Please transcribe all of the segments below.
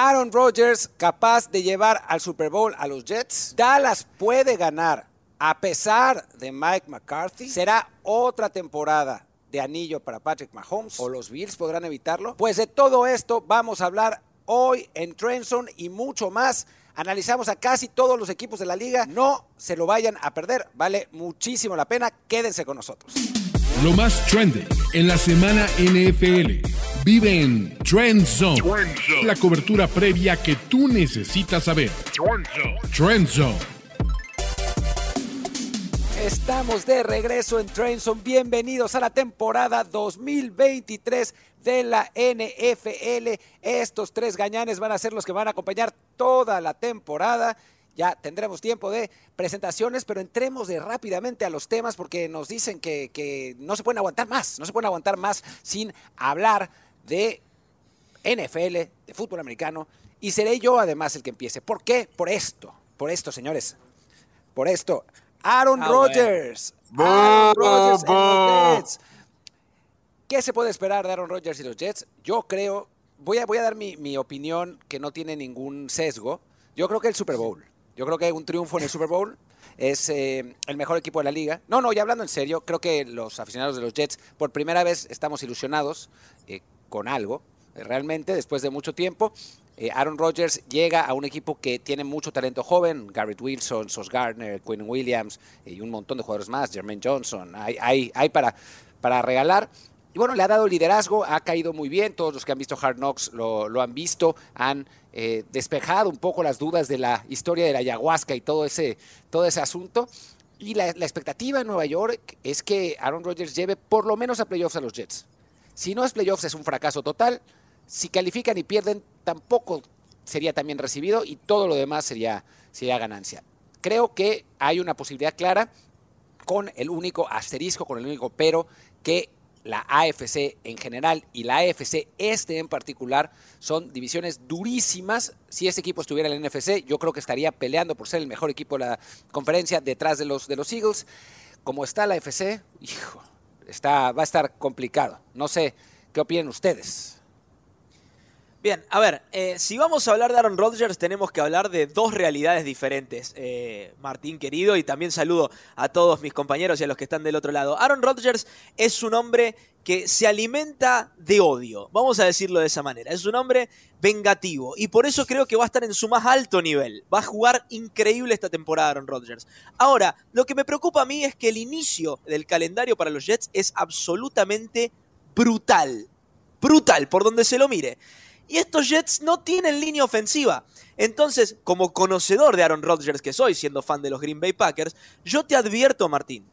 Aaron Rodgers capaz de llevar al Super Bowl a los Jets. Dallas puede ganar a pesar de Mike McCarthy. Será otra temporada de anillo para Patrick Mahomes o los Bills podrán evitarlo. Pues de todo esto vamos a hablar hoy en Trenson y mucho más. Analizamos a casi todos los equipos de la liga. No se lo vayan a perder. Vale muchísimo la pena. Quédense con nosotros. Lo más trendy en la semana NFL. Vive en Trend Zone, la cobertura previa que tú necesitas saber. Trend Zone Estamos de regreso en Trenson. Bienvenidos a la temporada 2023 de la NFL. Estos tres gañanes van a ser los que van a acompañar toda la temporada. Ya tendremos tiempo de presentaciones, pero entremos de rápidamente a los temas porque nos dicen que, que no se pueden aguantar más, no se pueden aguantar más sin hablar de NFL, de fútbol americano. Y seré yo además el que empiece. ¿Por qué? Por esto, por esto, señores. Por esto. Aaron ah, Rodgers. Aaron Rodgers los Jets. ¿Qué se puede esperar de Aaron Rodgers y los Jets? Yo creo, voy a, voy a dar mi, opinión que no tiene ningún sesgo. Yo creo que el Super Bowl. Yo creo que un triunfo en el Super Bowl es eh, el mejor equipo de la liga. No, no, ya hablando en serio, creo que los aficionados de los Jets por primera vez estamos ilusionados eh, con algo, realmente, después de mucho tiempo. Eh, Aaron Rodgers llega a un equipo que tiene mucho talento joven, Garrett Wilson, Sos Gardner, Quinn Williams eh, y un montón de jugadores más, Jermaine Johnson, hay, hay, hay para, para regalar. Bueno, le ha dado liderazgo, ha caído muy bien, todos los que han visto Hard Knocks lo, han visto, han eh, despejado un poco las dudas de la historia de la ayahuasca y todo ese, todo ese asunto. Y la, la expectativa en Nueva York es que Aaron Rodgers lleve por lo menos a playoffs a los Jets. Si no es playoffs es un fracaso total, si califican y pierden, tampoco sería también recibido y todo lo demás sería, sería ganancia. Creo que hay una posibilidad clara con el único asterisco, con el único pero, que la AFC en general y la AFC este en particular son divisiones durísimas. Si ese equipo estuviera en la NFC, yo creo que estaría peleando por ser el mejor equipo de la conferencia detrás de los, de los Eagles. Como está la AFC, hijo, está, va a estar complicado. No sé qué opinan ustedes. Bien, a ver, eh, si vamos a hablar de Aaron Rodgers tenemos que hablar de dos realidades diferentes, eh, Martín querido, y también saludo a todos mis compañeros y a los que están del otro lado. Aaron Rodgers es un hombre que se alimenta de odio, vamos a decirlo de esa manera, es un hombre vengativo y por eso creo que va a estar en su más alto nivel, va a jugar increíble esta temporada Aaron Rodgers. Ahora, lo que me preocupa a mí es que el inicio del calendario para los Jets es absolutamente brutal, brutal, por donde se lo mire. Y estos Jets no tienen línea ofensiva. Entonces, como conocedor de Aaron Rodgers que soy, siendo fan de los Green Bay Packers, yo te advierto, Martín,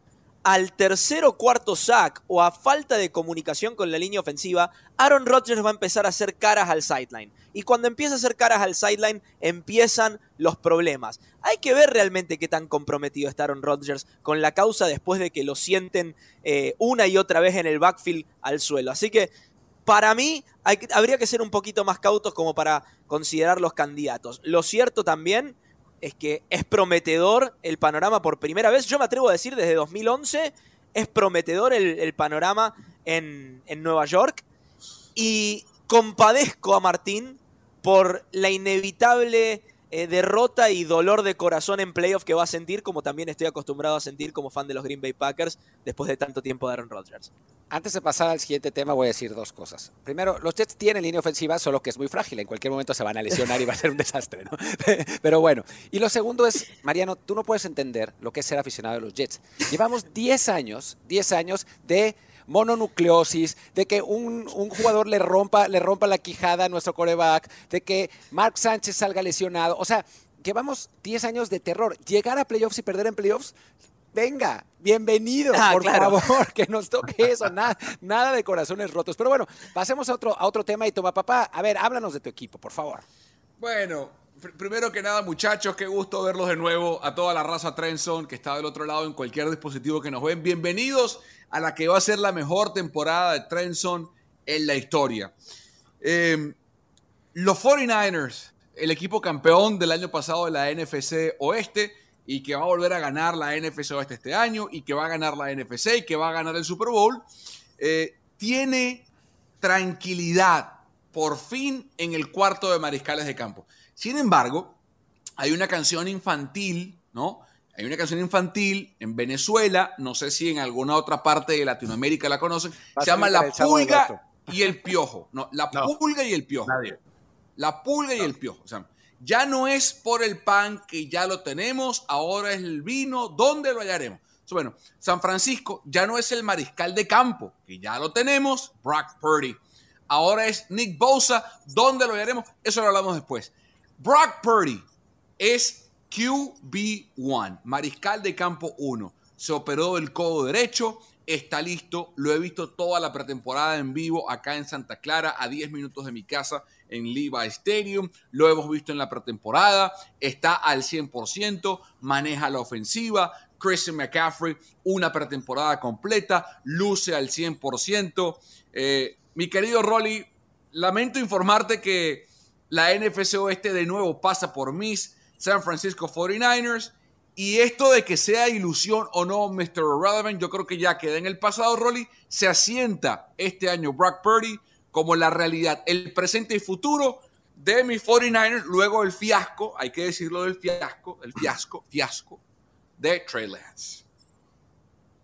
al tercer o cuarto sack o a falta de comunicación con la línea ofensiva, Aaron Rodgers va a empezar a hacer caras al sideline. Y cuando empieza a hacer caras al sideline, empiezan los problemas. Hay que ver realmente qué tan comprometido está Aaron Rodgers con la causa después de que lo sienten eh, una y otra vez en el backfield al suelo. Así que para mí habría que ser un poquito más cautos como para considerar los candidatos. Lo cierto también es que es prometedor el panorama por primera vez. Yo me atrevo a decir desde 2011 es prometedor el, panorama en, en Nueva York. Y compadezco a Martín por la inevitable eh, derrota y dolor de corazón en playoff que va a sentir, como también estoy acostumbrado a sentir como fan de los Green Bay Packers después de tanto tiempo de Aaron Rodgers. Antes de pasar al siguiente tema, voy a decir dos cosas. Primero, los Jets tienen línea ofensiva, solo que es muy frágil. En cualquier momento se van a lesionar y va a ser un desastre, ¿no? Pero bueno. Y lo segundo es, Mariano, tú no puedes entender lo que es ser aficionado de los Jets. Llevamos 10 años, 10 años de mononucleosis, de que un, jugador le rompa, le rompa la quijada a nuestro coreback, de que Mark Sánchez salga lesionado. O sea, llevamos 10 años de terror. Llegar a playoffs y perder en playoffs, venga, bienvenido, ah, por favor, que nos toque eso, nada, nada de corazones rotos. Pero bueno, pasemos a otro, a otro tema y toma papá, a ver, háblanos de tu equipo, por favor. Bueno, primero que nada, muchachos, qué gusto verlos de nuevo a toda la raza Trenson que está del otro lado en cualquier dispositivo que nos ven. Bienvenidos a la que va a ser la mejor temporada de Trenson en la historia. Em, los 49ers, el equipo campeón del año pasado de la NFC Oeste y que va a volver a ganar la NFC Oeste este año y que va a ganar la NFC y que va a ganar el Super Bowl, eh, tiene tranquilidad por fin en el cuarto de mariscales de campo. Sin embargo, hay una canción infantil, ¿no? Hay una canción infantil en Venezuela, no sé si en alguna otra parte de Latinoamérica la conocen, se llama La Pulga y el Piojo. No, La Pulga y el Piojo. La Pulga y el Piojo. O sea, ya no es por el pan que ya lo tenemos, ahora es el vino, ¿dónde lo hallaremos? Bueno, San Francisco ya no es el mariscal de campo, que ya lo tenemos, Brock Purdy. Ahora es Nick Bosa, ¿dónde lo hallaremos? Eso lo hablamos después. Brock Purdy es QB1, mariscal de campo 1. Se operó el codo derecho, está listo. Lo he visto toda la pretemporada en vivo acá en Santa Clara, a 10 minutos de mi casa en Levi Stadium. Lo hemos visto en la pretemporada. Está al 100%, maneja la ofensiva. Christian McCaffrey, una pretemporada completa, luce al 100%. Eh, mi querido Rolly, lamento informarte que la NFC Oeste de nuevo pasa por mis San Francisco 49ers y esto de que sea ilusión o no, Mr. Relevant, yo creo que ya queda en el pasado, Rolly. Se asienta este año Brock Purdy como la realidad, el presente y futuro de mis 49ers, luego el fiasco, hay que decirlo del fiasco, el fiasco, fiasco de Trey Lance.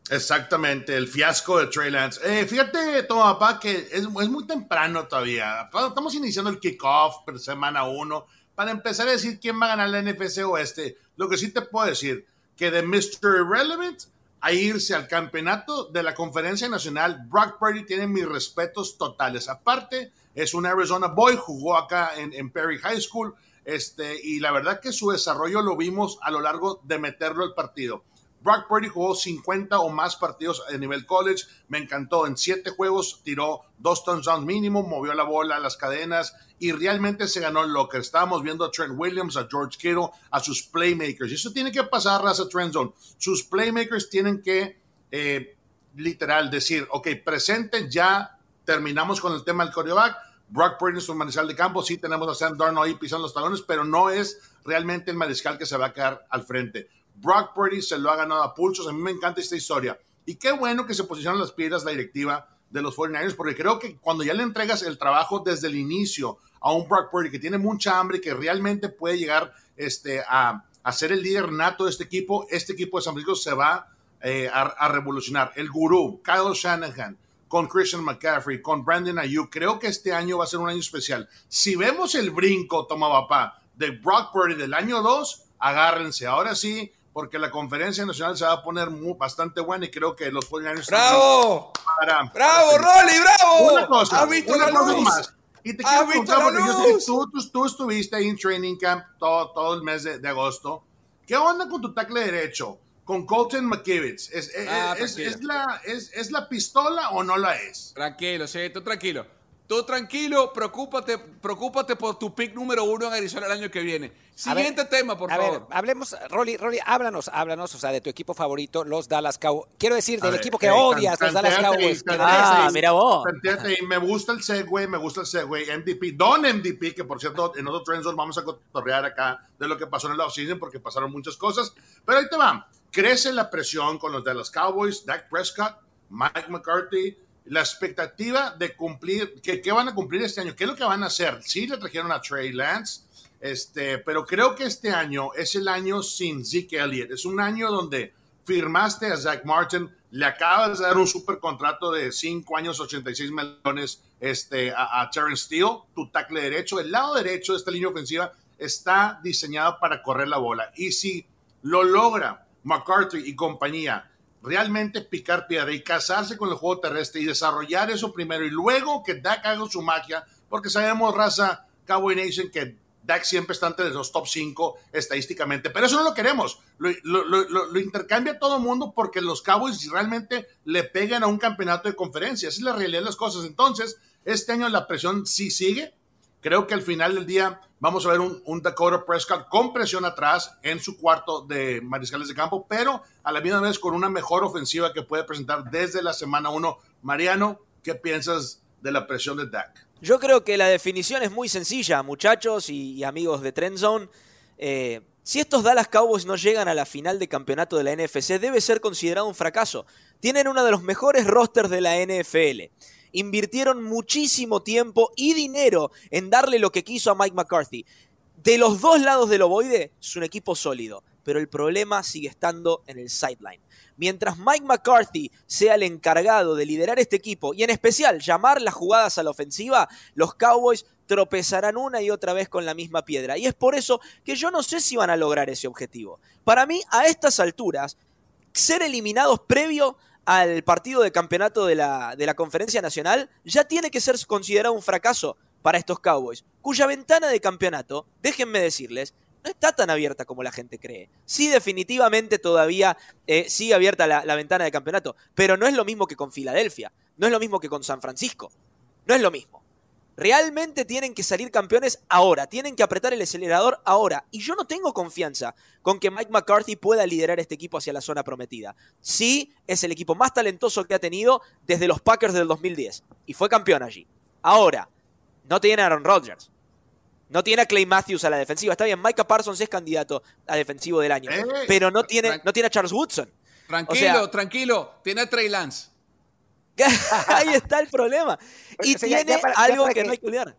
Exactamente, el fiasco de Trey Lance. Eh, fíjate, toma, papá, que es, muy temprano todavía. Estamos iniciando el kickoff, semana uno para empezar a decir quién va a ganar la NFC Oeste, lo que sí te puedo decir, que de Mr. Irrelevant a irse al campeonato de la conferencia nacional, Brock Purdy tiene mis respetos totales. Aparte, es un Arizona boy, jugó acá en, en Perry High School, este, y la verdad que su desarrollo lo vimos a lo largo de meterlo al partido. Brock Purdy jugó 50 o más partidos a nivel college. Me encantó. En siete juegos tiró dos touchdowns mínimo, movió la bola las cadenas y realmente se ganó lo que estábamos viendo a Trent Williams, a George Kittle, a sus playmakers. Y eso tiene que pasar, a Trend Zone. Sus playmakers tienen que, eh, literal, decir, ok, presente, ya terminamos con el tema del coreback. Brock Purdy es un mariscal de campo. Sí, tenemos a Sam Darnold ahí pisando los talones, pero no es realmente el mariscal que se va a quedar al frente. Brock Purdy se lo ha ganado a pulsos. A mí me encanta esta historia. Y qué bueno que se posicionan las piedras la directiva de los 49ers, porque creo que cuando ya le entregas el trabajo desde el inicio a un Brock Purdy que tiene mucha hambre y que realmente puede llegar este, a, a, ser el líder nato de este equipo, este equipo de San Francisco se va eh, a, revolucionar. El gurú, Kyle Shanahan, con Christian McCaffrey, con Brandon Ayuk, creo que este año va a ser un año especial. Si vemos el brinco, toma papá, de Brock Purdy del año 2, agárrense. Ahora sí, porque la conferencia nacional se va a poner muy, bastante buena y creo que los 49 ¡Bravo! ¡Bravo, Rolly, bravo! Una cosa, ¿Has visto la luz? Más. Y te quiero preguntar, porque yo tú, tú, estuviste ahí en training camp todo, todo el mes de, de, agosto. ¿Qué onda con tu tackle derecho? Con Colton McKivitz. ¿Es, ah, es, es, la, es, ¿Es la pistola o no la es? Tranquilo, sí, tú tranquilo. Tú tranquilo, preocúpate, preocúpate por tu pick número uno en Arizona el año que viene. Siguiente tema, por favor. Ver, hablemos, Rolly, Rolly, háblanos, háblanos, o sea, de tu equipo favorito, los Dallas Cowboys. Quiero decir, del equipo que odias, los Dallas Cowboys. ah, mira vos. Me gusta el segue, me gusta el segue. MVP, Don MVP, que por cierto, en otro Trendzone vamos a cotorrear acá de lo que pasó en el offseason, porque pasaron muchas cosas. Pero ahí te va. Crece la presión con los Dallas Cowboys, Dak Prescott, Mike McCarthy, la expectativa de cumplir, que, ¿qué van a cumplir este año? ¿Qué es lo que van a hacer? Sí, le trajeron a Trey Lance, este, pero creo que este año es el año sin Zeke Elliott. Es un año donde firmaste a Zach Martin, le acabas de dar un super contrato de 5 años, 86 millones este, a, a Terrence Steele, tu tackle derecho. El lado derecho de esta línea ofensiva está diseñado para correr la bola. Y si lo logra McCarthy y compañía, realmente picar piedra y casarse con el juego terrestre y desarrollar eso primero y luego que Dak haga su magia, porque sabemos, raza Cowboy Nation, que Dak siempre está entre los top 5 estadísticamente, pero eso no lo queremos. Lo, lo, lo, intercambia todo el mundo porque los Cowboys realmente le pegan a un campeonato de conferencia. Esa es la realidad de las cosas. Entonces, este año la presión sí sigue. Creo que al final del día vamos a ver un, un, Dakota Prescott con presión atrás en su cuarto de mariscales de campo, pero a la misma vez con una mejor ofensiva que puede presentar desde la semana 1. Mariano, ¿qué piensas de la presión de Dak? Yo creo que la definición es muy sencilla, muchachos y, amigos de Trend Zone. Eh, si estos Dallas Cowboys no llegan a la final de campeonato de la NFC, debe ser considerado un fracaso. Tienen uno de los mejores rosters de la NFL. Invirtieron muchísimo tiempo y dinero en darle lo que quiso a Mike McCarthy. De los dos lados del ovoide es un equipo sólido, pero el problema sigue estando en el sideline. Mientras Mike McCarthy sea el encargado de liderar este equipo y en especial llamar las jugadas a la ofensiva, los Cowboys tropezarán una y otra vez con la misma piedra. Y es por eso que yo no sé si van a lograr ese objetivo. Para mí, a estas alturas, ser eliminados previo al partido de campeonato de la, de la Conferencia Nacional ya tiene que ser considerado un fracaso para estos Cowboys, cuya ventana de campeonato, déjenme decirles, no está tan abierta como la gente cree. Sí, definitivamente todavía eh, sigue abierta la, la, ventana de campeonato, pero no es lo mismo que con Filadelfia, no es lo mismo que con San Francisco, no es lo mismo. Realmente tienen que salir campeones ahora, tienen que apretar el acelerador ahora. Y yo no tengo confianza con que Mike McCarthy pueda liderar este equipo hacia la zona prometida. Sí, es el equipo más talentoso que ha tenido desde los Packers del 2010 y fue campeón allí. Ahora, no tiene a Aaron Rodgers, no tiene a Clay Matthews a la defensiva. Está bien, Micah Parsons es candidato a defensivo del año, Eh, pero no tiene, no tiene a Charles Woodson. Tranquilo, O sea- tranquilo. Tiene a Trey Lance. Ahí está el problema. Y O sea, ya- tiene ya para- ya algo que que- no hay que olvidar.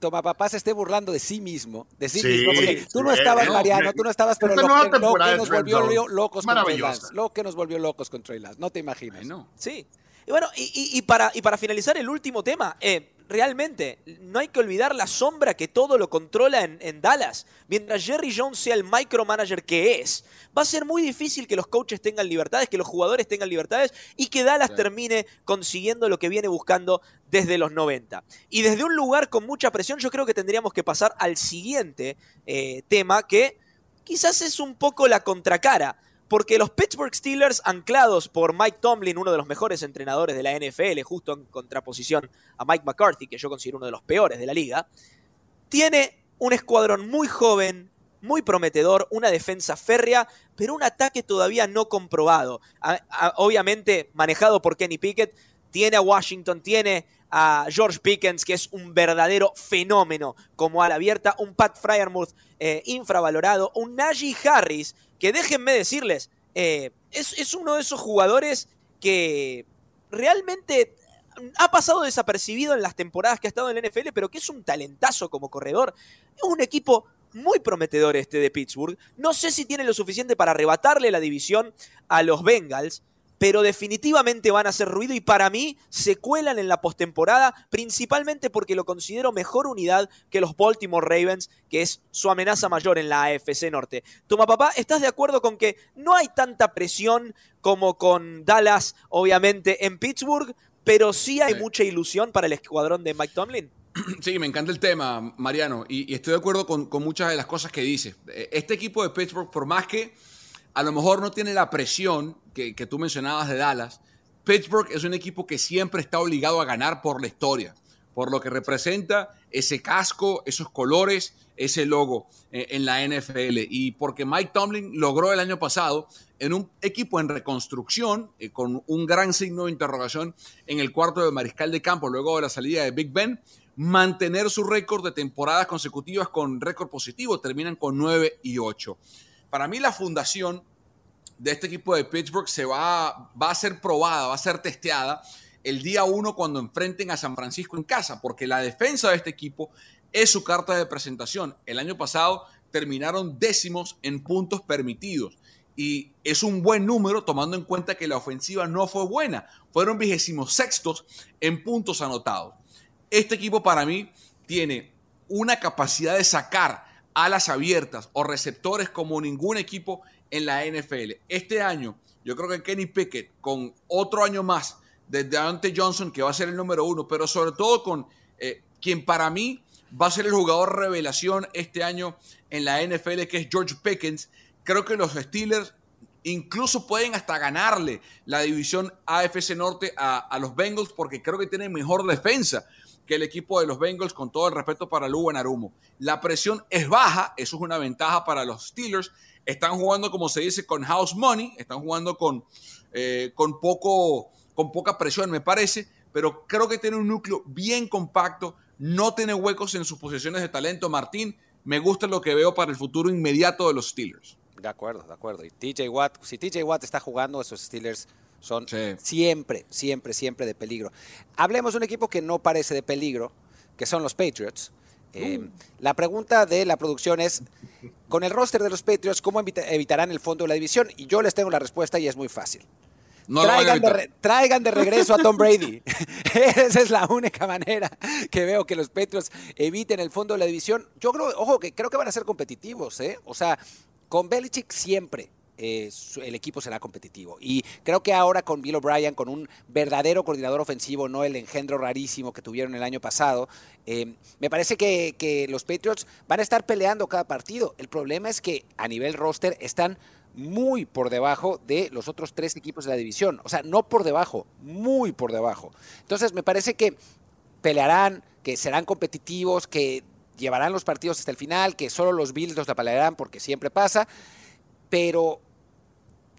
Toma papá se esté burlando de sí mismo, de sí, Sí, mismo, porque tú no estabas, no, Mariano, tú no estabas, pero lo que, lo que nos volvió locos con Trey. Lance, lo que nos volvió locos con Trey Lance, no te imaginas. Ay, no. Sí. Y bueno, y, y- y para, y para finalizar el último tema, eh, realmente no hay que olvidar la sombra que todo lo controla en, en Dallas. Mientras Jerry Jones sea el micromanager que es, va a ser muy difícil que los coaches tengan libertades, que los jugadores tengan libertades y que Dallas Claro. termine consiguiendo lo que viene buscando desde los 90. Y desde un lugar con mucha presión, yo creo que tendríamos que pasar al siguiente eh, tema que quizás es un poco la contracara. Porque los Pittsburgh Steelers, anclados por Mike Tomlin, uno de los mejores entrenadores de la NFL, justo en contraposición a Mike McCarthy, que yo considero uno de los peores de la liga, tiene un escuadrón muy joven, muy prometedor, una defensa férrea, pero un ataque todavía no comprobado. Obviamente manejado por Kenny Pickett, tiene a Washington, tiene a George Pickens, que es un verdadero fenómeno como ala abierta, un Pat Fryermuth eh, infravalorado, un Najee Harris, que déjenme decirles, eh, es, es uno de esos jugadores que realmente ha pasado desapercibido en las temporadas que ha estado en la NFL, pero que es un talentazo como corredor. Es un equipo muy prometedor este de Pittsburgh. No sé si tiene lo suficiente para arrebatarle la división a los Bengals, pero definitivamente van a hacer ruido y para mí se cuelan en la postemporada, principalmente porque lo considero mejor unidad que los Baltimore Ravens, que es su amenaza mayor en la AFC Norte. Toma papá, ¿estás de acuerdo con que no hay tanta presión como con Dallas, obviamente, en Pittsburgh, pero sí hay Sí. mucha ilusión para el escuadrón de Mike Tomlin? Sí, me encanta el tema, Mariano, y, y estoy de acuerdo con, con muchas de las cosas que dice. Eh, Este equipo de Pittsburgh, por más que a lo mejor no tiene la presión que, tú mencionabas de Dallas, Pittsburgh es un equipo que siempre está obligado a ganar por la historia, por lo que representa ese casco, esos colores, ese logo eh, en la NFL. Y porque Mike Tomlin logró el año pasado en un equipo en reconstrucción, eh, con un gran signo de interrogación en el cuarto de mariscal de campo, luego de la salida de Big Ben, mantener su récord de temporadas consecutivas con récord positivo, terminan con 9 y 8. Para mí la fundación de este equipo de Pittsburgh se va, va a ser probada, va a ser testeada el día 1 cuando enfrenten a San Francisco en casa, porque la defensa de este equipo es su carta de presentación. El año pasado terminaron décimos en puntos permitidos y es un buen número tomando en cuenta que la ofensiva no fue buena, fueron vigésimos sextos en puntos anotados. Este equipo para mí tiene una capacidad de sacar alas abiertas o receptores como ningún equipo en la NFL. Este año, yo creo que Kenny Pickett, con otro año más de Deontay Johnson, que va a ser el número uno, pero sobre todo con eh, quien para mí va a ser el jugador revelación este año en la NFL, que es George Pickens. Creo que los Steelers incluso pueden hasta ganarle la división AFC Norte a, a los Bengals porque creo que tienen mejor defensa que el equipo de los Bengals, con todo el respeto para Lugo Arumo. La presión es baja, eso es una ventaja para los Steelers. Están jugando, como se dice, con house money, están jugando con, eh, con, poco, con poca presión, me parece, pero creo que tiene un núcleo bien compacto, no tiene huecos en sus posiciones de talento. Martín, me gusta lo que veo para el futuro inmediato de los Steelers. De acuerdo, de acuerdo. Y TJ Watt, si TJ Watt está jugando, esos Steelers Son siempre, siempre, siempre de peligro. Hablemos de un equipo que no parece de peligro, que son los Patriots. Eh, uh. La pregunta de la producción es, con el roster de los Patriots, ¿cómo evitarán el fondo de la división? Y yo les tengo la respuesta y es muy fácil. traigan, de regreso a Tom Brady. Esa es la única manera que veo que los Patriots eviten el fondo de la división. Yo creo, ojo, que creo que van a ser competitivos, ¿eh? O sea, con Belichick siempre eh, el equipo será competitivo. Y creo que ahora con Bill O'Brien, con un verdadero coordinador ofensivo, no el engendro rarísimo que tuvieron el año pasado, eh, me parece que, los Patriots van a estar peleando cada partido. El problema es que a nivel roster están muy por debajo de los otros tres equipos de la división. O sea, no por debajo, muy por debajo. Entonces, me parece que pelearán, que serán competitivos, que llevarán los partidos hasta el final, que solo los Bills los pelearán porque siempre pasa pero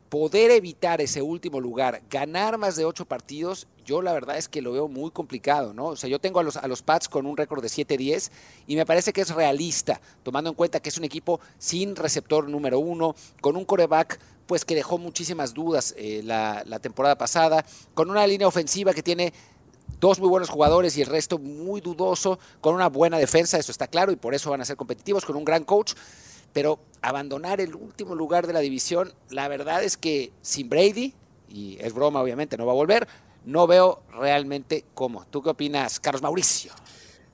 poder evitar ese último lugar, ganar más de ocho partidos, yo la verdad es que lo veo muy complicado, ¿no? O sea, yo tengo a los, a los Pats con un récord de 7-10 y me parece que es realista, tomando en cuenta que es un equipo sin receptor número uno, con un coreback pues que dejó muchísimas dudas eh, la, la temporada pasada, con una línea ofensiva que tiene dos muy buenos jugadores y el resto muy dudoso, con una buena defensa, eso está claro, y por eso van a ser competitivos, con un gran coach pero abandonar el último lugar de la división, la verdad es que sin Brady, y es broma obviamente, no va a volver, no veo realmente cómo. ¿Tú qué opinas, Carlos Mauricio?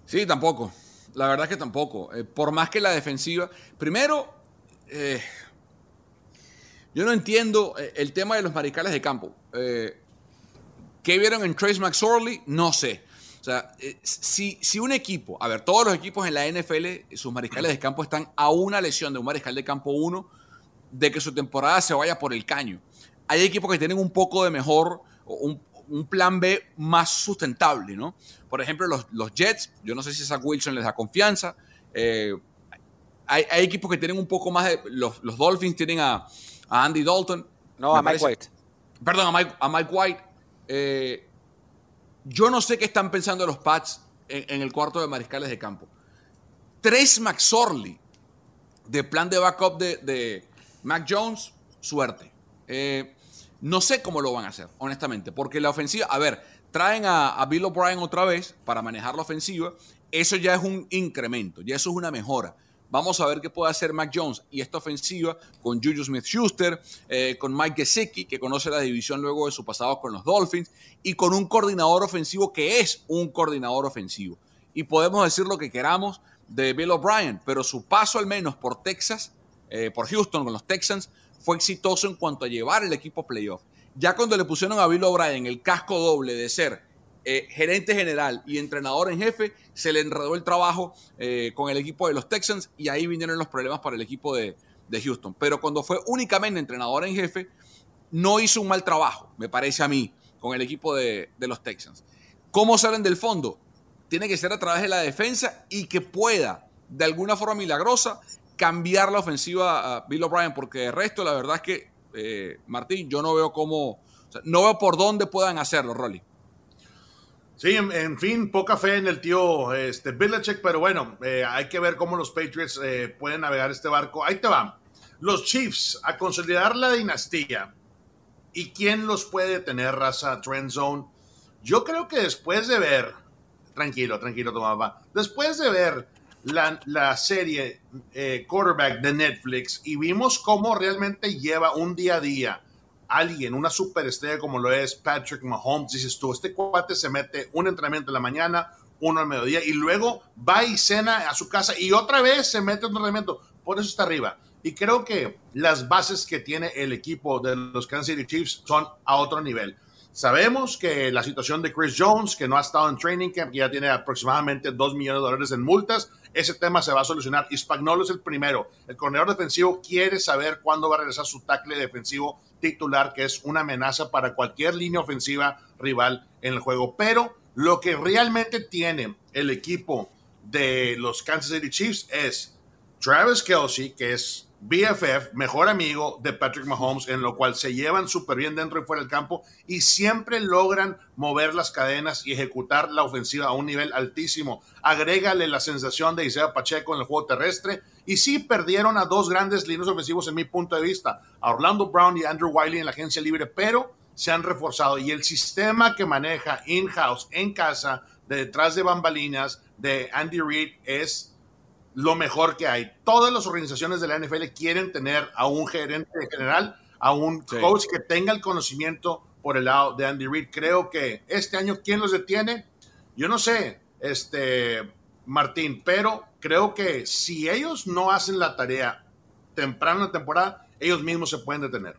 Sí, tampoco. La verdad es que tampoco. Eh, por más que la defensiva. Primero, eh, yo no entiendo eh, el tema de los mariscales de campo. ¿Qué vieron en Trace McSorley? No sé. O sea, eh, si, si un equipo, a ver, todos los equipos en la NFL, sus mariscales de campo están a una lesión de un mariscal de campo uno de que su temporada se vaya por el caño. Hay equipos que tienen un poco de mejor, un, un plan B más sustentable, ¿no? Por ejemplo, los, los, Jets, yo no sé si Zach Wilson les da confianza. Eh, hay, hay, equipos que tienen un poco más de. Los, los Dolphins tienen a, a, Andy Dalton. No, a Mike White. Perdón, a Mike, a Mike White. Eh, yo no sé qué están pensando los Pats en, el cuarto de mariscales de campo. Tres McSorley de plan de backup de, Mac Jones, suerte. Eh, no sé cómo lo van a hacer, honestamente, porque la ofensiva, a ver, traen a, Bill O'Brien otra vez para manejar la ofensiva, eso ya es un incremento, ya eso es una mejora. Vamos a ver qué puede hacer Mac Jones y esta ofensiva con Juju Smith-Schuster, eh, con Mike Gesicki, que conoce la división luego de su pasado con los Dolphins, y con un coordinador ofensivo que es un coordinador ofensivo. Y podemos decir lo que queramos de Bill O'Brien, pero su paso al menos por Texas, eh, por Houston con los Texans, fue exitoso en cuanto a llevar el equipo playoff. Ya cuando le pusieron a Bill O'Brien el casco doble de ser eh, gerente general y entrenador en jefe, se le enredó el trabajo eh, con el equipo de los Texans y ahí vinieron los problemas para el equipo de, Houston. Pero cuando fue únicamente entrenador en jefe, no hizo un mal trabajo, me parece a mí, con el equipo de, los Texans. ¿Cómo salen del fondo? Tiene que ser a través de la defensa y que pueda, de alguna forma milagrosa, cambiar la ofensiva a Bill O'Brien, porque de resto, la verdad es que, eh, Martín, yo no veo cómo, no veo por dónde puedan hacerlo, Rolly. Sí, en, fin, poca fe en el tío este, pero bueno, eh, hay que ver cómo los Patriots eh, pueden navegar este barco. Ahí te va. Los Chiefs a consolidar la dinastía. ¿Y quién los puede tener, raza Trend Zone? Yo creo que después de ver, tranquilo, tranquilo, Tomás, después de ver la, la serie eh, Quarterback de Netflix y vimos cómo realmente lleva un día a día alguien, una superestrella como lo es Patrick Mahomes, dices tú, este cuate se mete un entrenamiento en la mañana, uno al mediodía y luego va y cena a su casa y otra vez se mete un entrenamiento. Por eso está arriba. Y creo que las bases que tiene el equipo de los Kansas City Chiefs son a otro nivel. Sabemos que la situación de Chris Jones, que no ha estado en training camp, ya tiene aproximadamente 2 millones de dólares en multas, ese tema se va a solucionar. Y Spagnolo es el primero. El coordinador defensivo quiere saber cuándo va a regresar su tackle defensivo titular, que es una amenaza para cualquier línea ofensiva rival en el juego. Pero lo que realmente tiene el equipo de los Kansas City Chiefs es Travis Kelsey, que es BFF, mejor amigo de Patrick Mahomes, en lo cual se llevan súper bien dentro y fuera del campo y siempre logran mover las cadenas y ejecutar la ofensiva a un nivel altísimo. Agrégale la sensación de Isaiah Pacheco en el juego terrestre y sí perdieron a dos grandes líneas ofensivos en mi punto de vista, a Orlando Brown y Andrew Wiley en la agencia libre, pero se han reforzado y el sistema que maneja in-house, en casa, de detrás de bambalinas de Andy Reid es lo mejor que hay. Todas las organizaciones de la NFL quieren tener a un gerente general, a un coach que tenga el conocimiento por el lado de Andy Reid. Creo que este año, ¿quién los detiene? Yo no sé, este Martín, pero creo que si ellos no hacen la tarea temprano en la temporada, ellos mismos se pueden detener.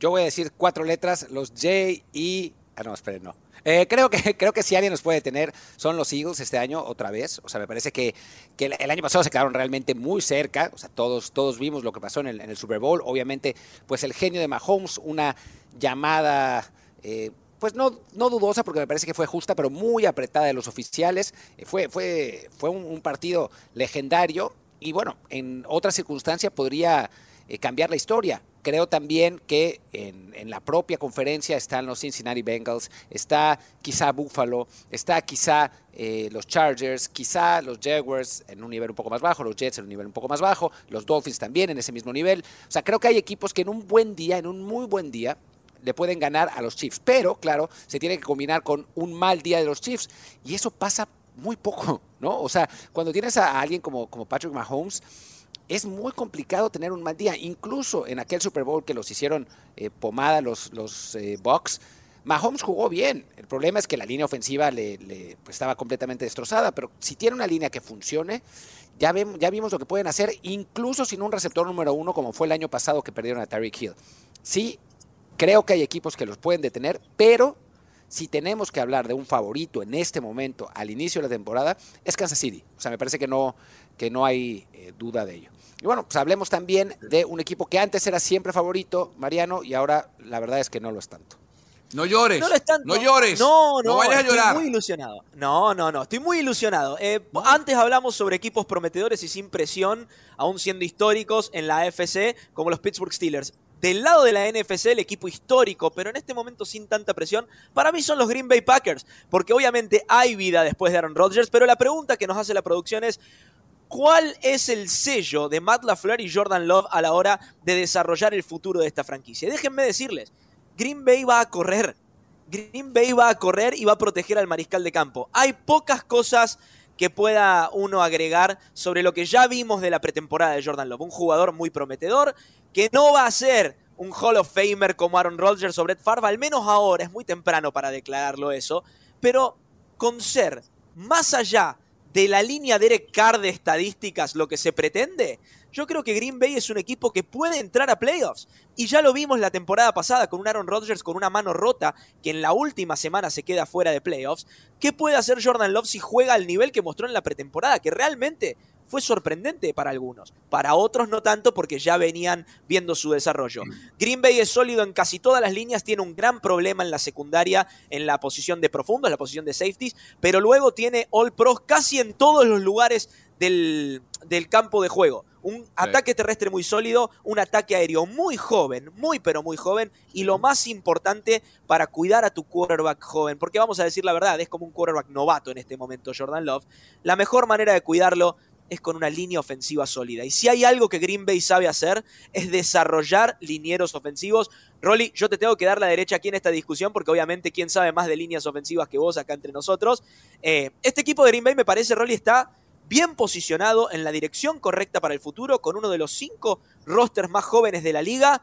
Yo voy a decir cuatro letras, los J y... Ah, no, esperen, no. Eh, creo, que, creo que si alguien nos puede tener son los Eagles este año otra vez. O sea, me parece que, que el, año pasado se quedaron realmente muy cerca. O sea, todos, todos vimos lo que pasó en el, Super Bowl. Obviamente, pues el genio de Mahomes, una llamada... Eh, pues no, no dudosa, porque me parece que fue justa, pero muy apretada de los oficiales. Eh, fue, fue, fue un, partido legendario y bueno, en otra circunstancia podría cambiar la historia. Creo también que en, la propia conferencia están los Cincinnati Bengals, está quizá Buffalo, está quizá eh, los Chargers, quizá los Jaguars en un nivel un poco más bajo, los Jets en un nivel un poco más bajo, los Dolphins también en ese mismo nivel. O sea, creo que hay equipos que en un buen día, en un muy buen día, le pueden ganar a los Chiefs. Pero, claro, se tiene que combinar con un mal día de los Chiefs. Y eso pasa muy poco, ¿no? O sea, cuando tienes a alguien como, como Patrick Mahomes, es muy complicado tener un mal día. Incluso en aquel Super Bowl que los hicieron eh, pomada los, los eh, Bucks, Mahomes jugó bien. El problema es que la línea ofensiva le, pues, estaba completamente destrozada, pero si tiene una línea que funcione, ya, ya vimos lo que pueden hacer, incluso sin un receptor número uno, como fue el año pasado que perdieron a Tyreek Hill. Sí, creo que hay equipos que los pueden detener, pero si tenemos que hablar de un favorito en este momento, al inicio de la temporada, es Kansas City. O sea, me parece que no, que no hay eh, duda de ello. Y bueno, pues hablemos también de un equipo que antes era siempre favorito, Mariano, y ahora la verdad es que no lo es tanto. No llores. No, llores. No, no, vayas a llorar. Estoy muy ilusionado. No, no, no. Estoy muy ilusionado. Eh, antes hablamos sobre equipos prometedores y sin presión, aún siendo históricos en la AFC, como los Pittsburgh Steelers. Del lado de la NFC, el equipo histórico, pero en este momento sin tanta presión, para mí son los Green Bay Packers, porque obviamente hay vida después de Aaron Rodgers, pero la pregunta que nos hace la producción es, ¿Cuál es el sello de Matt LaFleur y Jordan Love a la hora de desarrollar el futuro de esta franquicia? Déjenme decirles, Green Bay va a correr. Green Bay va a correr y va a proteger al mariscal de campo. Hay pocas cosas que pueda uno agregar sobre lo que ya vimos de la pretemporada de Jordan Love. Un jugador muy prometedor que no va a ser un Hall of Famer como Aaron Rodgers o Brett Favre, al menos ahora, es muy temprano para declararlo eso, pero con ser más allá de la línea Derek Carr de estadísticas lo que se pretende, yo creo que Green Bay es un equipo que puede entrar a playoffs. Y ya lo vimos la temporada pasada con un Aaron Rodgers con una mano rota que en la última semana se queda fuera de playoffs. ¿Qué puede hacer Jordan Love si juega al nivel que mostró en la pretemporada? Que realmente fue sorprendente para algunos, para otros no tanto porque ya venían viendo su desarrollo. Green Bay es sólido en casi todas las líneas, tiene un gran problema en la secundaria, en la posición de profundos, la posición de safeties, pero luego tiene All Pros casi en todos los lugares del, campo de juego. Un ataque terrestre muy sólido, un ataque aéreo muy joven, muy pero muy joven, y lo más importante para cuidar a tu quarterback joven, porque vamos a decir la verdad, es como un quarterback novato en este momento, Jordan Love. La mejor manera de cuidarlo es con una línea ofensiva sólida. Y si hay algo que Green Bay sabe hacer, es desarrollar linieros ofensivos. Rolly, yo te tengo que dar la derecha aquí en esta discusión, porque obviamente quién sabe más de líneas ofensivas que vos acá entre nosotros. Eh, este equipo de Green Bay, me parece, Rolly, está bien posicionado en la dirección correcta para el futuro, con uno de los cinco rosters más jóvenes de la liga.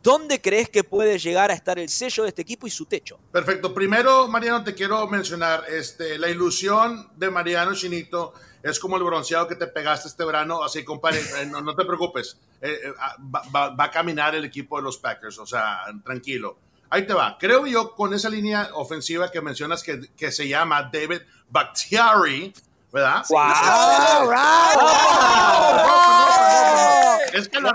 ¿Dónde crees que puede llegar a estar el sello de este equipo y su techo? Perfecto. Primero, Mariano, te quiero mencionar este, la ilusión de Mariano Chinito es como el bronceado que te pegaste este verano, así compadre, eh, no, te preocupes, eh, eh, ah, va, a caminar el equipo de los Packers, o sea, tranquilo. Ahí te va. Creo yo con esa línea ofensiva que mencionas que, que se llama David Bakhtiari, ¿verdad? Wow, Es que la,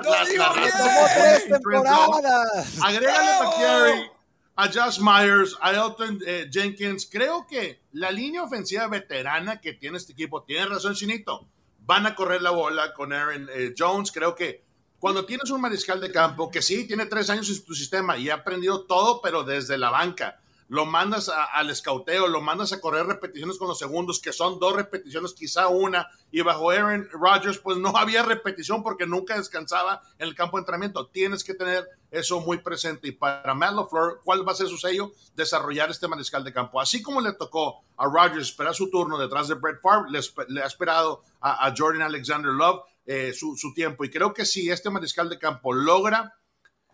Agrégale Bakhtiari a Josh Myers, a Elton eh, Jenkins. Creo que la línea ofensiva veterana que tiene este equipo, tiene razón Chinito, van a correr la bola con Aaron eh, Jones. Creo que cuando tienes un mariscal de campo que sí tiene tres años en tu sistema y ha aprendido todo, pero desde la banca, lo mandas al escauteo, lo mandas a correr repeticiones con los segundos, que son dos repeticiones, quizá una, y bajo Aaron Rodgers, pues no había repetición porque nunca descansaba en el campo de entrenamiento. Tienes que tener eso muy presente. Y para Matt LaFleur, ¿cuál va a ser su sello? Desarrollar este mariscal de campo. Así como le tocó a Rodgers esperar su turno detrás de Brett Favre, le, ha esperado a, Jordan Alexander Love eh, su, su tiempo. Y creo que si este mariscal de campo logra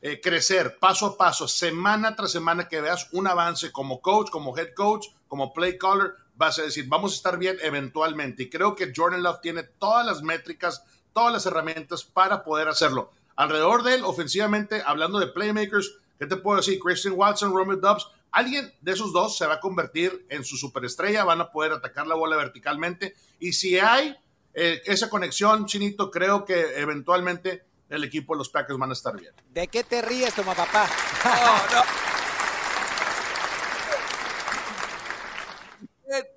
eh, crecer paso a paso, semana tras semana, que veas un avance como coach, como head coach, como play caller, vas a decir, vamos a estar bien eventualmente. Y creo que Jordan Love tiene todas las métricas, todas las herramientas para poder hacerlo. Alrededor de él, ofensivamente, hablando de playmakers, ¿qué te puedo decir? Christian Watson, Romeo Dubs, alguien de esos dos se va a convertir en su superestrella, van a poder atacar la bola verticalmente. Y si hay eh, esa conexión, Chinito, creo que eventualmente el equipo de los Packers van a estar bien. ¿De qué te ríes, toma papá?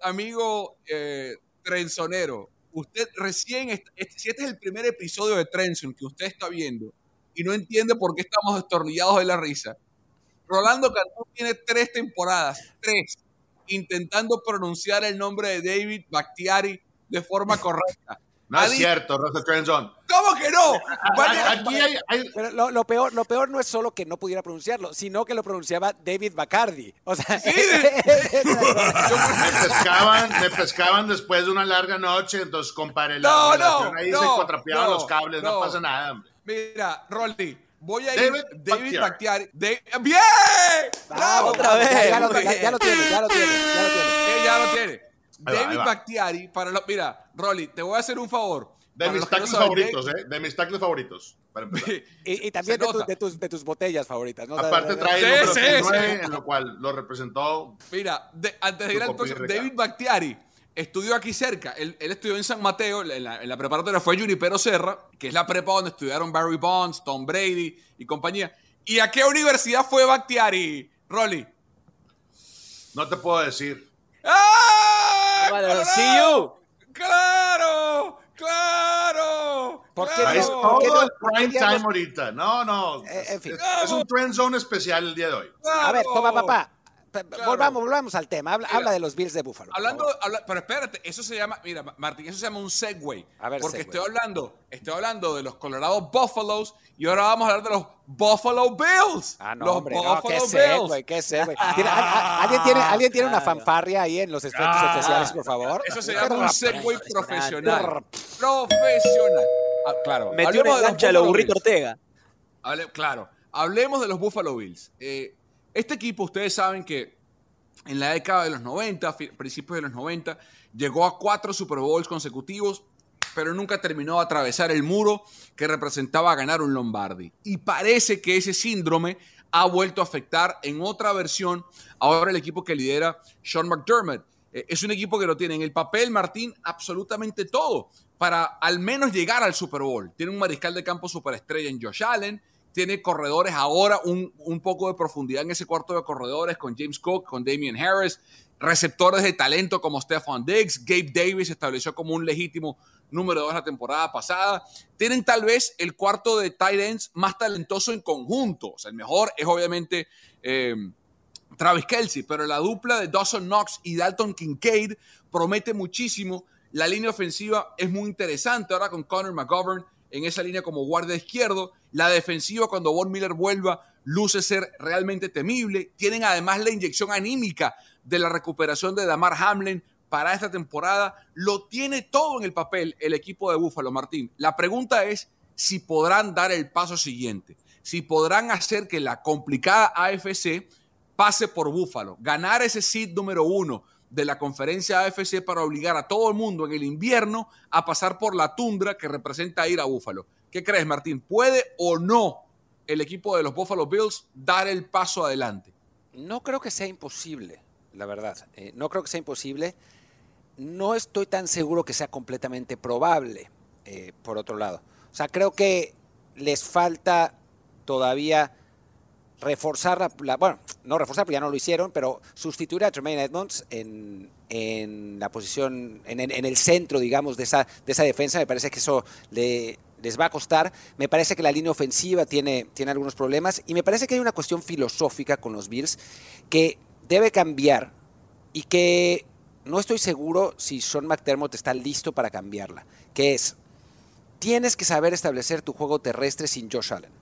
amigo eh, trenzonero, usted recién, este, si este es el primer episodio de Trenson que usted está viendo y no entiende por qué estamos destornillados de la risa, Rolando Cantú tiene tres temporadas, tres, intentando pronunciar el nombre de David Bakhtiari de forma correcta. No es cierto, Russell Trenzon. ¿Cómo que no? Aquí hay, Pero lo, peor, lo peor no es solo que no pudiera pronunciarlo, sino que lo pronunciaba David Bacardi. O sea, sí. me, pescaban, me pescaban después de una larga noche, entonces comparé la no, no, ahí se contrapeaban los cables, no, pasa nada. Hombre. Mira, Rolly, voy a ir David, David ¡Bien! otra vez. Ya, lo, tiene, ya lo tiene, ya lo tiene. Ya lo tiene. David Bakhtiari, para lo, mira, Rolly, te voy a hacer un favor. De mis tackles favoritos, ¿eh? De mis tackles favoritos. y, también de, tus, de, tus, botellas favoritas, ¿no? Aparte trae el sí, sí, en lo cual lo representó. Mira, antes de ir al próximo, David Bakhtiari estudió aquí cerca. Él, estudió en San Mateo, en la, preparatoria fue Junipero Serra, que es la prepa donde estudiaron Barry Bonds, Tom Brady y compañía. ¿Y a qué universidad fue Bakhtiari, Rolly? No te puedo decir. ¡Claro! ¡Claro! ¡Claro! ¿Por qué no? Es todo el prime time ahorita. No, no. Eh, en fin. Es, un trend zone especial el día de hoy. A ver, toma papá. Volvamos, volvamos al tema. Habla, de los Bills de Buffalo. Hablando, pero espérate, eso se llama, mira, Martín, eso se llama un segue. porque estoy hablando, estoy hablando de los Colorado Buffaloes y ahora vamos a hablar de los Buffalo Bills. Ah, no, los hombre, Buffalo qué Bills. qué segue. ¿Alguien tiene, ¿Alguien tiene una fanfarria ahí en los efectos ah. especiales, por favor? Eso se llama un segue profesional. Profesional. Ah, claro. Metió una gancha a lo burrito Ortega. claro. Hablemos de los Buffalo Bills. Eh, este equipo, ustedes saben que en la década de los 90, principios de los 90, llegó a cuatro Super Bowls consecutivos, pero nunca terminó de atravesar el muro que representaba ganar un Lombardi. Y parece que ese síndrome ha vuelto a afectar en otra versión ahora el equipo que lidera Sean McDermott. Eh, es un equipo que lo tiene en el papel, Martín, absolutamente todo para al menos llegar al Super Bowl. Tiene un mariscal de campo superestrella en Josh Allen, tiene corredores ahora, un, un, poco de profundidad en ese cuarto de corredores con James Cook, con Damian Harris, receptores de talento como Stephon Diggs, Gabe Davis se estableció como un legítimo número dos la temporada pasada. Tienen tal vez el cuarto de tight ends más talentoso en conjunto. O sea, el mejor es obviamente eh, Travis Kelsey, pero la dupla de Dawson Knox y Dalton Kincaid promete muchísimo. La línea ofensiva es muy interesante ahora con Connor McGovern en esa línea como guardia izquierdo. La defensiva, cuando Von Miller vuelva, luce ser realmente temible. Tienen además la inyección anímica de la recuperación de Damar Hamlin para esta temporada. Lo tiene todo en el papel el equipo de Búfalo, Martín. La pregunta es si podrán dar el paso siguiente, si podrán hacer que la complicada AFC pase por Búfalo, ganar ese seed número uno de la conferencia AFC para obligar a todo el mundo en el invierno a pasar por la tundra que representa ir a Búfalo. ¿Qué crees, Martín? ¿Puede o no el equipo de los Buffalo Bills dar el paso adelante? No creo que sea imposible, la verdad. Eh, no creo que sea imposible. No estoy tan seguro que sea completamente probable, eh, por otro lado. O sea, creo que les falta todavía reforzar la, bueno, no reforzar, porque ya no lo hicieron, pero sustituir a Tremaine Edmonds en, en la posición, en, el centro, digamos, de esa, de esa defensa. Me parece que eso le, les va a costar. Me parece que la línea ofensiva tiene, tiene algunos problemas y me parece que hay una cuestión filosófica con los Bills que debe cambiar y que no estoy seguro si Sean McDermott está listo para cambiarla, que es, tienes que saber establecer tu juego terrestre sin Josh Allen.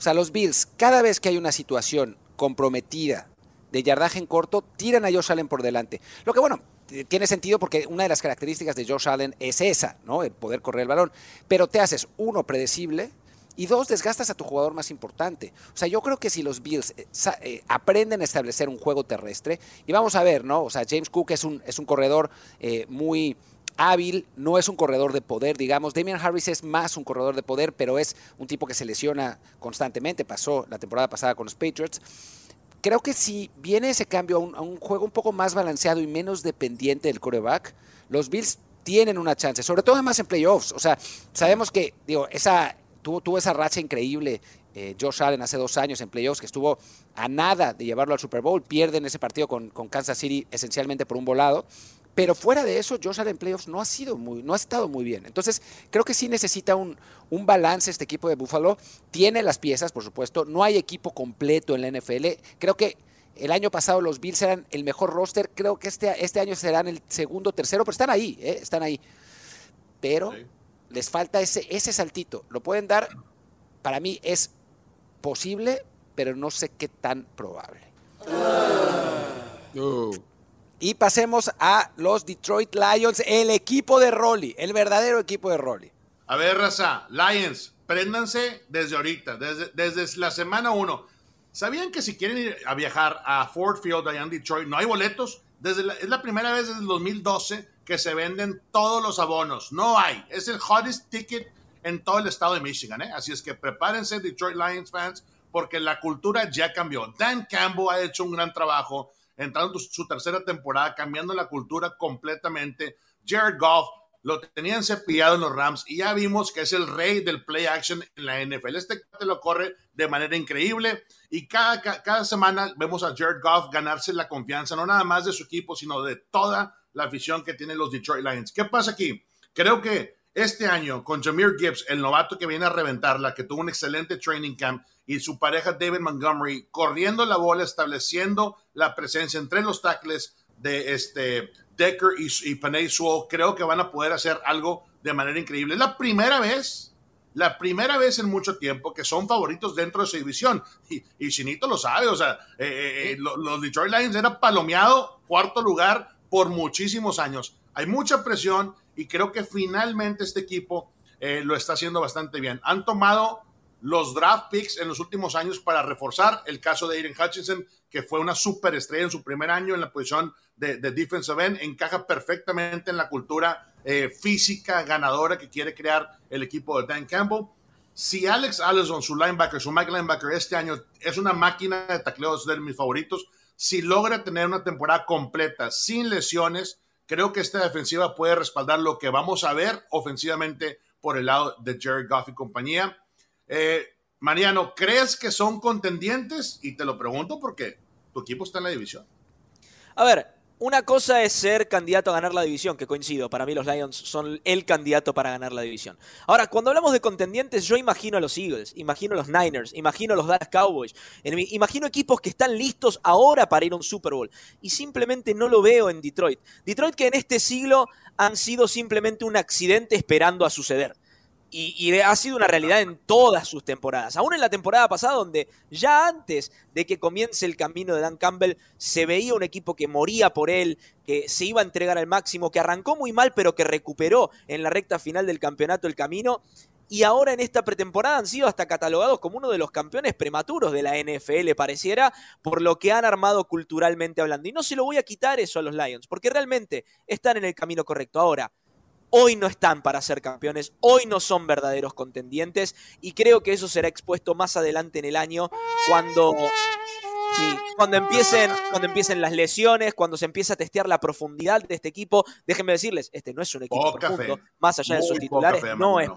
O sea, los Bills, cada vez que hay una situación comprometida de yardaje en corto, tiran a Josh Allen por delante. Lo que, bueno, tiene sentido porque una de las características de Josh Allen es esa, ¿no? El poder correr el balón. Pero te haces, uno, predecible, y dos, desgastas a tu jugador más importante. O sea, yo creo que si los Bills eh, eh, aprenden a establecer un juego terrestre, y vamos a ver, ¿no? O sea, James Cook es un, es un corredor eh, muy hábil, no es un corredor de poder, digamos. Damian Harris es más un corredor de poder, pero es un tipo que se lesiona constantemente. Pasó la temporada pasada con los Patriots. Creo que si viene ese cambio a un, juego un poco más balanceado y menos dependiente del coreback, los Bills tienen una chance, sobre todo además en playoffs. O sea, sabemos que, digo, esa, tuvo, esa racha increíble eh, Josh Allen hace dos años en playoffs, que estuvo a nada de llevarlo al Super Bowl, pierden ese partido con, Kansas City esencialmente por un volado. Pero fuera de eso, Josh Allen en playoffs no ha sido muy, no ha estado muy bien. Entonces, creo que sí necesita un, un balance este equipo de Buffalo. Tiene las piezas, por supuesto. No hay equipo completo en la NFL. Creo que el año pasado los Bills eran el mejor roster. Creo que este, este año serán el segundo, tercero, pero están ahí, ¿eh? están ahí. Pero les falta ese, ese saltito. Lo pueden dar, para mí es posible, pero no sé qué tan probable. Y pasemos a los Detroit Lions, el equipo de Rolly, el verdadero equipo de Rolly. A ver, Raza, Lions, préndanse desde ahorita, desde, desde la semana 1. ¿Sabían que si quieren ir a viajar a Ford Field allá en Detroit, no hay boletos? Desde es la primera vez desde el 2012 que se venden todos los abonos. No hay. Es el hottest ticket en todo el estado de Michigan. ¿eh? Así es que prepárense, Detroit Lions fans, porque la cultura ya cambió. Dan Campbell ha hecho un gran trabajo entrando en su tercera temporada, cambiando la cultura completamente. Jared Goff lo tenían cepillado en los Rams y ya vimos que es el rey del play action en la NFL. Este te lo corre de manera increíble y cada, cada semana vemos a Jared Goff ganarse la confianza, no nada más de su equipo, sino de toda la afición que tienen los Detroit Lions. ¿Qué pasa aquí? Creo que este año con Jameer Gibbs, el novato que viene a reventarla, que tuvo un excelente training camp, y su pareja David Montgomery corriendo la bola, estableciendo la presencia entre los tackles de este Decker y, y Panay creo que van a poder hacer algo de manera increíble. Es la primera vez, la primera vez en mucho tiempo que son favoritos dentro de su división. Y, y Chinito lo sabe, o sea, eh, eh, eh, los Detroit Lions eran palomeado cuarto lugar por muchísimos años. Hay mucha presión y creo que finalmente este equipo eh, lo está haciendo bastante bien. Han tomado los draft picks en los últimos años para reforzar el caso de Aiden Hutchinson, que fue una superestrella en su primer año en la posición de, defensive end, encaja perfectamente en la cultura eh, física ganadora que quiere crear el equipo de Dan Campbell. Si Alex Allison, su linebacker, su Mike linebacker este año es una máquina de tacleos de mis favoritos, si logra tener una temporada completa sin lesiones, creo que esta defensiva puede respaldar lo que vamos a ver ofensivamente por el lado de Jared Goff y compañía. Eh, Mariano, ¿crees que son contendientes? Y te lo pregunto porque tu equipo está en la división. A ver, una cosa es ser candidato a ganar la división, que coincido, para mí los Lions son el candidato para ganar la división. Ahora, cuando hablamos de contendientes, yo imagino a los Eagles, imagino a los Niners, imagino a los Dallas Cowboys, imagino equipos que están listos ahora para ir a un Super Bowl. Y simplemente no lo veo en Detroit. Detroit que en este siglo han sido simplemente un accidente esperando a suceder. Y, ha sido una realidad en todas sus temporadas. Aún en la temporada pasada, donde ya antes de que comience el camino de Dan Campbell, se veía un equipo que moría por él, que se iba a entregar al máximo, que arrancó muy mal, pero que recuperó en la recta final del campeonato el camino. Y ahora en esta pretemporada han sido hasta catalogados como uno de los campeones prematuros de la NFL, pareciera, por lo que han armado culturalmente hablando. Y no se lo voy a quitar eso a los Lions, porque realmente están en el camino correcto. Ahora, hoy no están para ser campeones, hoy no son verdaderos contendientes y creo que eso será expuesto más adelante en el año cuando cuando empiecen, cuando empiecen las lesiones, cuando se empiece a testear la profundidad de este equipo, déjenme decirles, este no es un equipo profundo, más allá de sus titulares, no es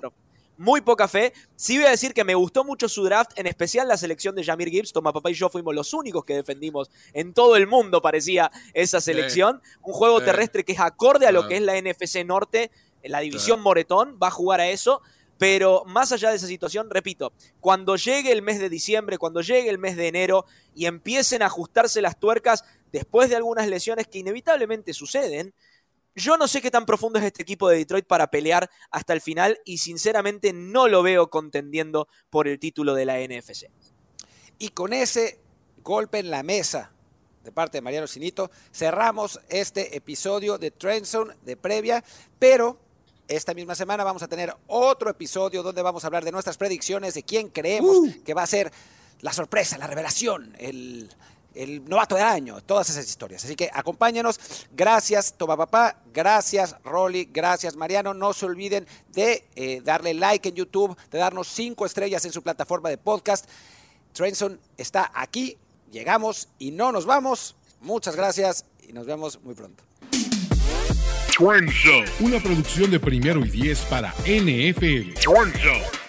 muy poca fe. Sí voy a decir que me gustó mucho su draft, en especial la selección de Jamir Gibbs. Toma Papá y yo fuimos los únicos que defendimos en todo el mundo, parecía esa selección. Un juego terrestre que es acorde a lo que es la NFC Norte, la división Moretón, va a jugar a eso. Pero más allá de esa situación, repito, cuando llegue el mes de diciembre, cuando llegue el mes de enero y empiecen a ajustarse las tuercas después de algunas lesiones que inevitablemente suceden, yo no sé qué tan profundo es este equipo de Detroit para pelear hasta el final y sinceramente no lo veo contendiendo por el título de la NFC. Y con ese golpe en la mesa de parte de Mariano Sinito, cerramos este episodio de Trendzone de previa, pero esta misma semana vamos a tener otro episodio donde vamos a hablar de nuestras predicciones, de quién creemos uh. que va a ser la sorpresa, la revelación, el, el novato del año, todas esas historias. Así que acompáñanos. Gracias, Toma Papá. Gracias, Rolly. Gracias, Mariano. No se olviden de eh, darle like en YouTube, de darnos cinco estrellas en su plataforma de podcast. Trenson está aquí. Llegamos y no nos vamos. Muchas gracias y nos vemos muy pronto. Una producción de primero y diez para NFL.